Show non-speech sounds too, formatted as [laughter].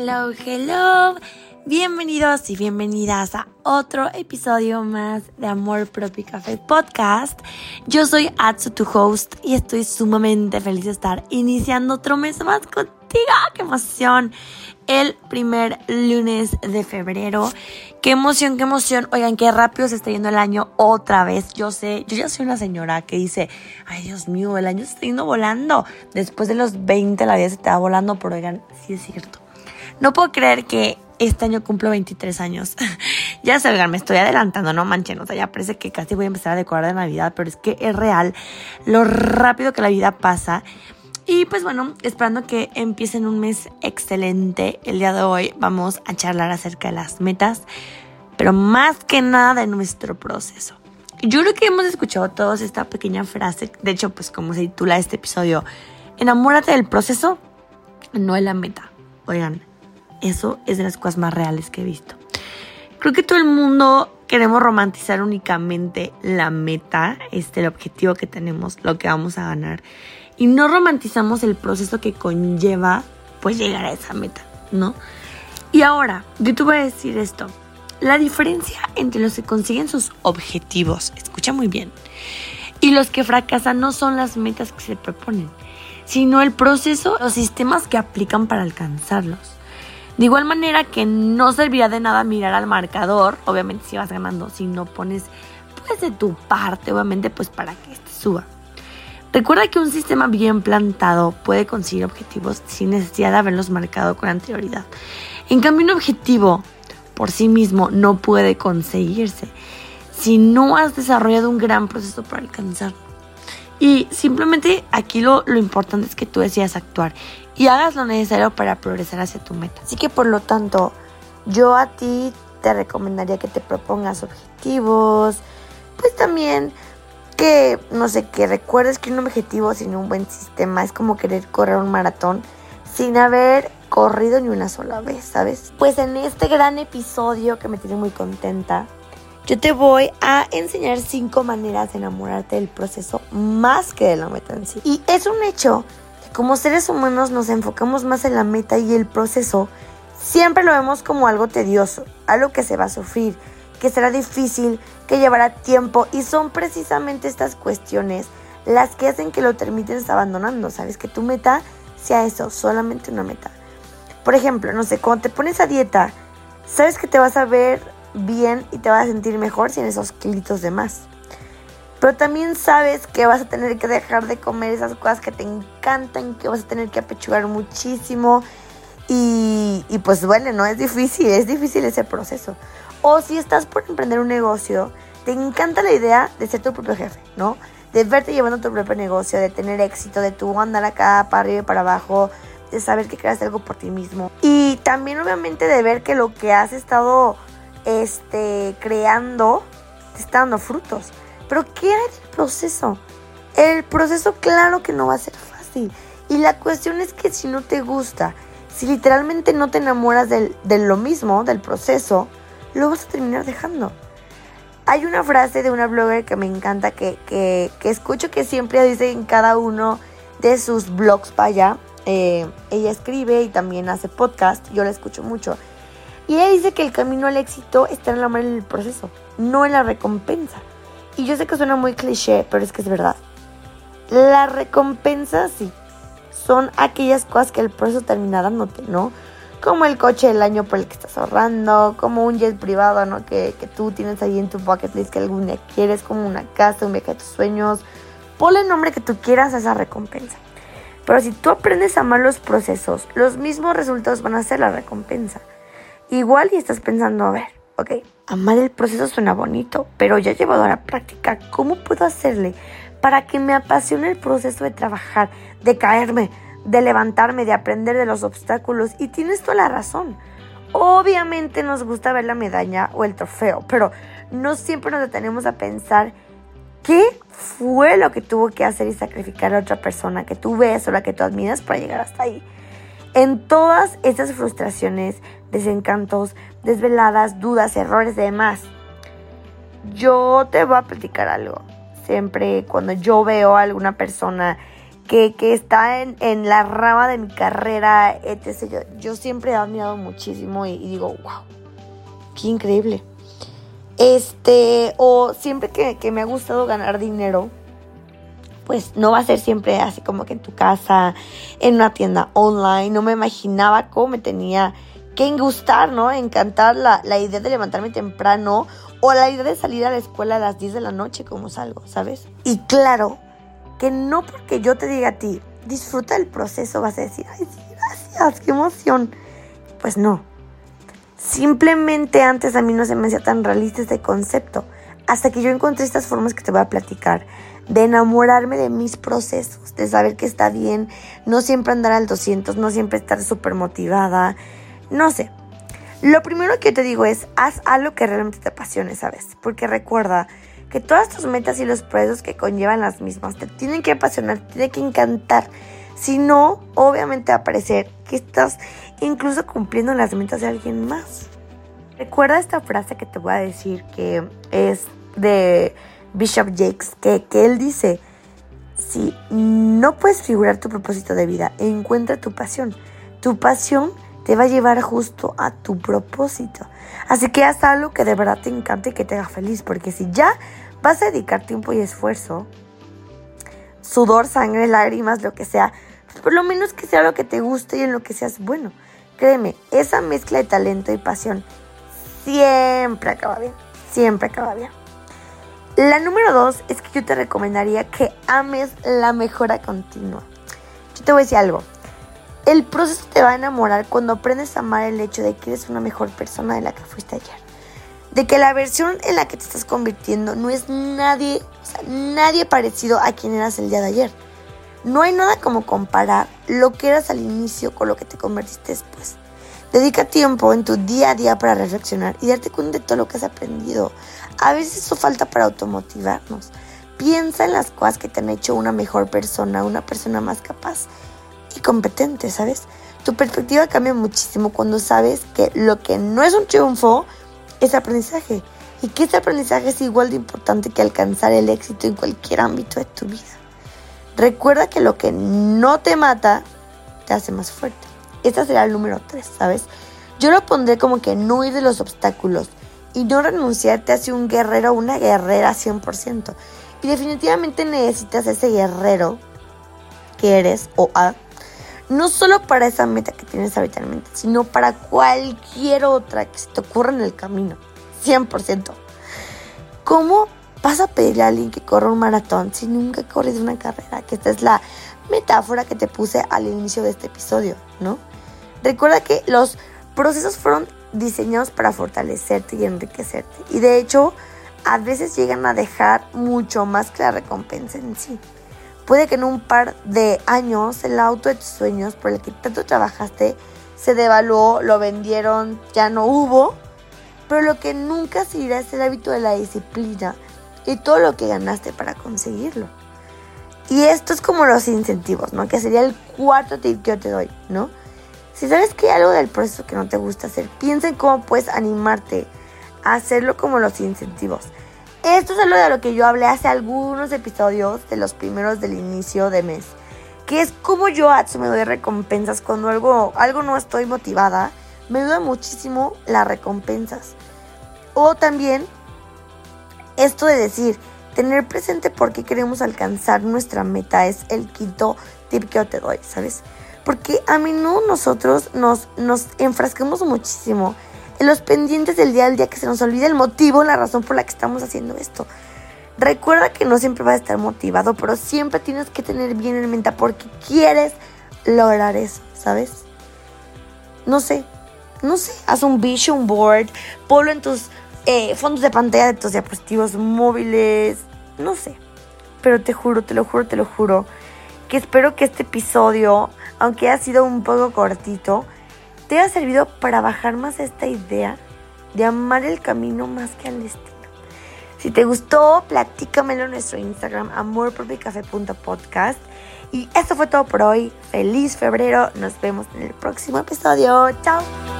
Hello, hello. Bienvenidos y bienvenidas a otro episodio más de Amor Propio Café Podcast. Yo soy Atsu, tu host, y estoy sumamente feliz de estar iniciando otro mes más contigo. ¡Qué emoción! El primer lunes de febrero. ¡Qué emoción, qué emoción! Oigan, qué rápido se está yendo el año otra vez. Yo sé, yo ya soy una señora que dice, ay Dios mío, el año se está yendo volando. Después de los 20 la vida se te va volando, pero oigan, sí es cierto. No puedo creer que este año cumplo 23 años. [laughs] ya se me estoy adelantando, no manchen. O sea, ya parece que casi voy a empezar a decorar de Navidad, pero es que es real lo rápido que la vida pasa. Y pues bueno, esperando que empiecen un mes excelente. El día de hoy vamos a charlar acerca de las metas, pero más que nada de nuestro proceso. Yo creo que hemos escuchado todos esta pequeña frase, de hecho, pues como se titula este episodio, enamórate del proceso, no de la meta. Oigan, eso es de las cosas más reales que he visto. Creo que todo el mundo queremos romantizar únicamente la meta, este, el objetivo que tenemos, lo que vamos a ganar. Y no romantizamos el proceso que conlleva, pues, llegar a esa meta, ¿no? Y ahora, yo te voy a decir esto. La diferencia entre los que consiguen sus objetivos, escucha muy bien, y los que fracasan no son las metas que se proponen, sino el proceso, los sistemas que aplican para alcanzarlos. De igual manera que no servirá de nada mirar al marcador, obviamente si vas ganando, si no pones pues de tu parte, obviamente pues para que este suba. Recuerda que un sistema bien plantado puede conseguir objetivos sin necesidad de haberlos marcado con anterioridad. En cambio, un objetivo por sí mismo no puede conseguirse si no has desarrollado un gran proceso para alcanzarlo. Y simplemente aquí lo, lo importante es que tú decidas actuar y hagas lo necesario para progresar hacia tu meta. Así que por lo tanto, yo a ti te recomendaría que te propongas objetivos, pues también que, no sé, que recuerdes que un objetivo sin un buen sistema es como querer correr un maratón sin haber corrido ni una sola vez, ¿sabes? Pues en este gran episodio que me tiene muy contenta, yo te voy a enseñar cinco maneras de enamorarte del proceso más que de la meta en sí. Y es un hecho como seres humanos nos enfocamos más en la meta y el proceso, siempre lo vemos como algo tedioso, algo que se va a sufrir, que será difícil, que llevará tiempo y son precisamente estas cuestiones las que hacen que lo termines abandonando, ¿sabes? Que tu meta sea eso, solamente una meta. Por ejemplo, no sé, cuando te pones a dieta, sabes que te vas a ver bien y te vas a sentir mejor sin esos kilitos de más. Pero también sabes que vas a tener que dejar de comer esas cosas que te encantan, que vas a tener que apechugar muchísimo. Y, pues duele, ¿no? Es difícil, es difícil ese proceso. O si estás por emprender un negocio, te encanta la idea de ser tu propio jefe, ¿no? De verte llevando tu propio negocio, de tener éxito, de tu andar acá para arriba y para abajo, de saber que creas algo por ti mismo. Y también obviamente de ver que lo que has estado este, creando te está dando frutos. Pero ¿qué hay del proceso? El proceso claro que no va a ser fácil. Y la cuestión es que si no te gusta, si literalmente no te enamoras de lo mismo, del proceso, lo vas a terminar dejando. Hay una frase de una blogger que me encanta, que, que, escucho que siempre dice en cada uno de sus blogs para allá. Eh, ella escribe y también hace podcast, yo la escucho mucho. Y ella dice que el camino al éxito está en el amor en el proceso, no en la recompensa. Y yo sé que suena muy cliché, pero es que es verdad. Las recompensas sí son aquellas cosas que el proceso termina dándote, ¿no? Como el coche del año por el que estás ahorrando, como un jet privado, ¿no? Que, que tú tienes ahí en tu bucket list que algún día quieres, como una casa, un viaje de tus sueños. Ponle el nombre que tú quieras a esa recompensa. Pero si tú aprendes a amar los procesos, los mismos resultados van a ser la recompensa. Igual y estás pensando, a ver, ok, amar el proceso suena bonito, pero ya llevado a la práctica, ¿cómo puedo hacerle para que me apasione el proceso de trabajar, de caerme, de levantarme, de aprender de los obstáculos? Y tienes toda la razón. Obviamente nos gusta ver la medalla o el trofeo, pero no siempre nos detenemos a pensar qué fue lo que tuvo que hacer y sacrificar a otra persona que tú ves o la que tú admiras para llegar hasta ahí. En todas esas frustraciones, desencantos, desveladas, dudas, errores demás, yo te voy a platicar algo. Siempre cuando yo veo a alguna persona que, está en, la rama de mi carrera. Yo, yo siempre he admirado muchísimo y, digo, wow, qué increíble. Este, o siempre que, que me ha gustado ganar dinero, pues no va a ser siempre así como que en tu casa, en una tienda online. No me imaginaba cómo me tenía que gustar, ¿no? Encantar la, la idea de levantarme temprano o la idea de salir a la escuela a las 10 de la noche como salgo, ¿sabes? Y claro, que no porque yo te diga a ti, disfruta el proceso, vas a decir, ay, sí, gracias, qué emoción. Pues no. Simplemente antes a mí no se me hacía tan realista este concepto, hasta que yo encontré estas formas que te voy a platicar, de enamorarme de mis procesos, de saber que está bien, no siempre andar al 200, no siempre estar súper motivada, no sé. Lo primero que te digo es, haz algo que realmente te apasione, ¿sabes? Porque recuerda, que todas tus metas y los proyectos que conllevan las mismas te tienen que apasionar, te tienen que encantar. Si no, obviamente va a parecer que estás incluso cumpliendo las metas de alguien más. Recuerda esta frase que te voy a decir que es de Bishop Jakes, que, que él dice, si no puedes figurar tu propósito de vida, encuentra tu pasión. Tu pasión te va a llevar justo a tu propósito. Así que haz algo que de verdad te encante y que te haga feliz, porque si ya vas a dedicar tiempo y esfuerzo, sudor, sangre, lágrimas, lo que sea, por lo menos que sea lo que te guste y en lo que seas bueno. Créeme, esa mezcla de talento y pasión siempre acaba bien, siempre acaba bien. La número dos es que yo te recomendaría que ames la mejora continua. Yo te voy a decir algo. El proceso te va a enamorar cuando aprendes a amar el hecho de que eres una mejor persona de la que fuiste ayer. De que la versión en la que te estás convirtiendo no es nadie, nadie parecido a quien eras el día de ayer. No hay nada como comparar lo que eras al inicio con lo que te convertiste después. Dedica tiempo en tu día a día para reflexionar y darte cuenta de todo lo que has aprendido. A veces eso falta para automotivarnos. Piensa en las cosas que te han hecho una mejor persona, una persona más capaz y competente, ¿sabes? Tu perspectiva cambia muchísimo cuando sabes que lo que no es un triunfo es aprendizaje y que ese aprendizaje es igual de importante que alcanzar el éxito en cualquier ámbito de tu vida. Recuerda que lo que no te mata te hace más fuerte. Este será el número 3, ¿sabes? Yo lo pondré como que no ir de los obstáculos y no renunciarte hacia un guerrero o una guerrera 100%. Y definitivamente necesitas ese guerrero que eres o a no solo para esa meta que tienes habitualmente, sino para cualquier otra que se te ocurra en el camino. 100%. ¿Cómo vas a pedirle a alguien que corra un maratón si nunca corres una carrera? Que esta es la metáfora que te puse al inicio de este episodio, ¿no? Recuerda que los procesos fueron diseñados para fortalecerte y enriquecerte. Y de hecho, a veces llegan a dejar mucho más que la recompensa en sí. Puede que en un par de años el auto de tus sueños por el que tanto trabajaste se devaluó, lo vendieron, ya no hubo, pero lo que nunca se es el hábito de la disciplina y todo lo que ganaste para conseguirlo. Y esto es como los incentivos, ¿no? Que sería el cuarto tip que yo te doy, ¿no? Si sabes que hay algo del proceso que no te gusta hacer, piensa en cómo puedes animarte a hacerlo como los incentivos. Esto es algo de lo que yo hablé hace algunos episodios de los primeros del inicio de mes. Que es como yo me doy recompensas cuando algo, algo no estoy motivada. Me ayuda muchísimo las recompensas. O también esto de decir, tener presente por qué queremos alcanzar nuestra meta es el quinto tip que yo te doy, ¿sabes? Porque a menudo nosotros nos, nos enfrascamos muchísimo los pendientes del día al día que se nos olvide el motivo, la razón por la que estamos haciendo esto. Recuerda que no siempre vas a estar motivado, pero siempre tienes que tener bien en mente porque quieres lograr eso, ¿sabes? No sé, no sé, haz un vision board, ponlo en tus eh, fondos de pantalla de tus diapositivos móviles, no sé. Pero te juro, te lo juro, te lo juro, que espero que este episodio, aunque haya sido un poco cortito, te ha servido para bajar más esta idea de amar el camino más que al destino. Si te gustó, platícamelo en nuestro Instagram, amorpropicafé.podcast. Y esto fue todo por hoy. Feliz febrero. Nos vemos en el próximo episodio. Chao.